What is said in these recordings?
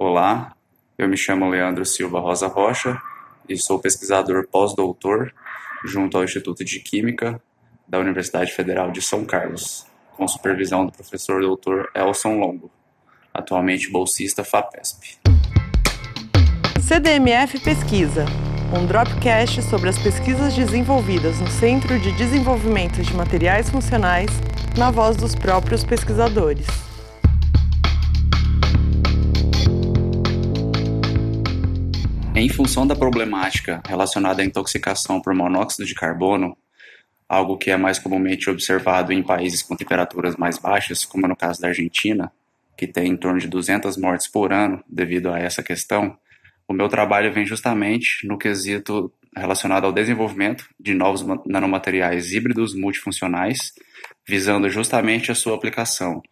Olá, eu me chamo Leandro Silva Rosa Rocha e sou pesquisador pós-doutor junto ao Instituto de Química da Universidade Federal de São Carlos, com supervisão do professor doutor Elson Longo, atualmente bolsista FAPESP. CDMF Pesquisa, um dropcast sobre as pesquisas desenvolvidas no Centro de Desenvolvimento de Materiais Funcionais, na voz dos próprios pesquisadores. Em função da problemática relacionada à intoxicação por monóxido de carbono, algo que é mais comumente observado em países com temperaturas mais baixas, como no caso da Argentina, que tem em torno de 200 mortes por ano devido a essa questão, o meu trabalho vem justamente no quesito relacionado ao desenvolvimento de novos nanomateriais híbridos multifuncionais, visando justamente a sua aplicação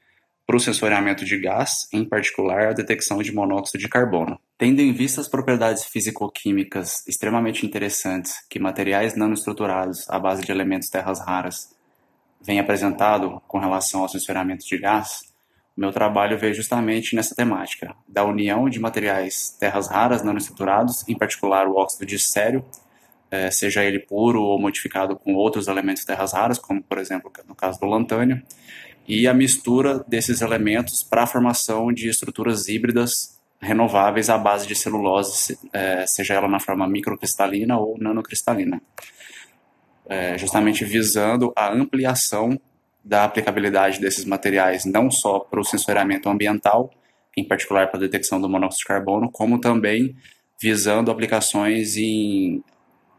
para o sensoriamento de gás, em particular a detecção de monóxido de carbono. Tendo em vista as propriedades físico-químicas extremamente interessantes que materiais nanoestruturados à base de elementos terras raras vêm apresentado com relação ao sensoriamento de gás, meu trabalho veio justamente nessa temática, da união de materiais terras raras nanoestruturados, em particular o óxido de sério, eh, seja ele puro ou modificado com outros elementos terras raras, como por exemplo no caso do lantânio, e a mistura desses elementos para a formação de estruturas híbridas renováveis à base de celulose, é, seja ela na forma microcristalina ou nanocristalina, é, justamente visando a ampliação da aplicabilidade desses materiais não só para o sensoriamento ambiental, em particular para a detecção do monóxido de carbono, como também visando aplicações em,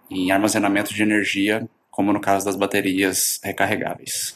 em armazenamento de energia, como no caso das baterias recarregáveis.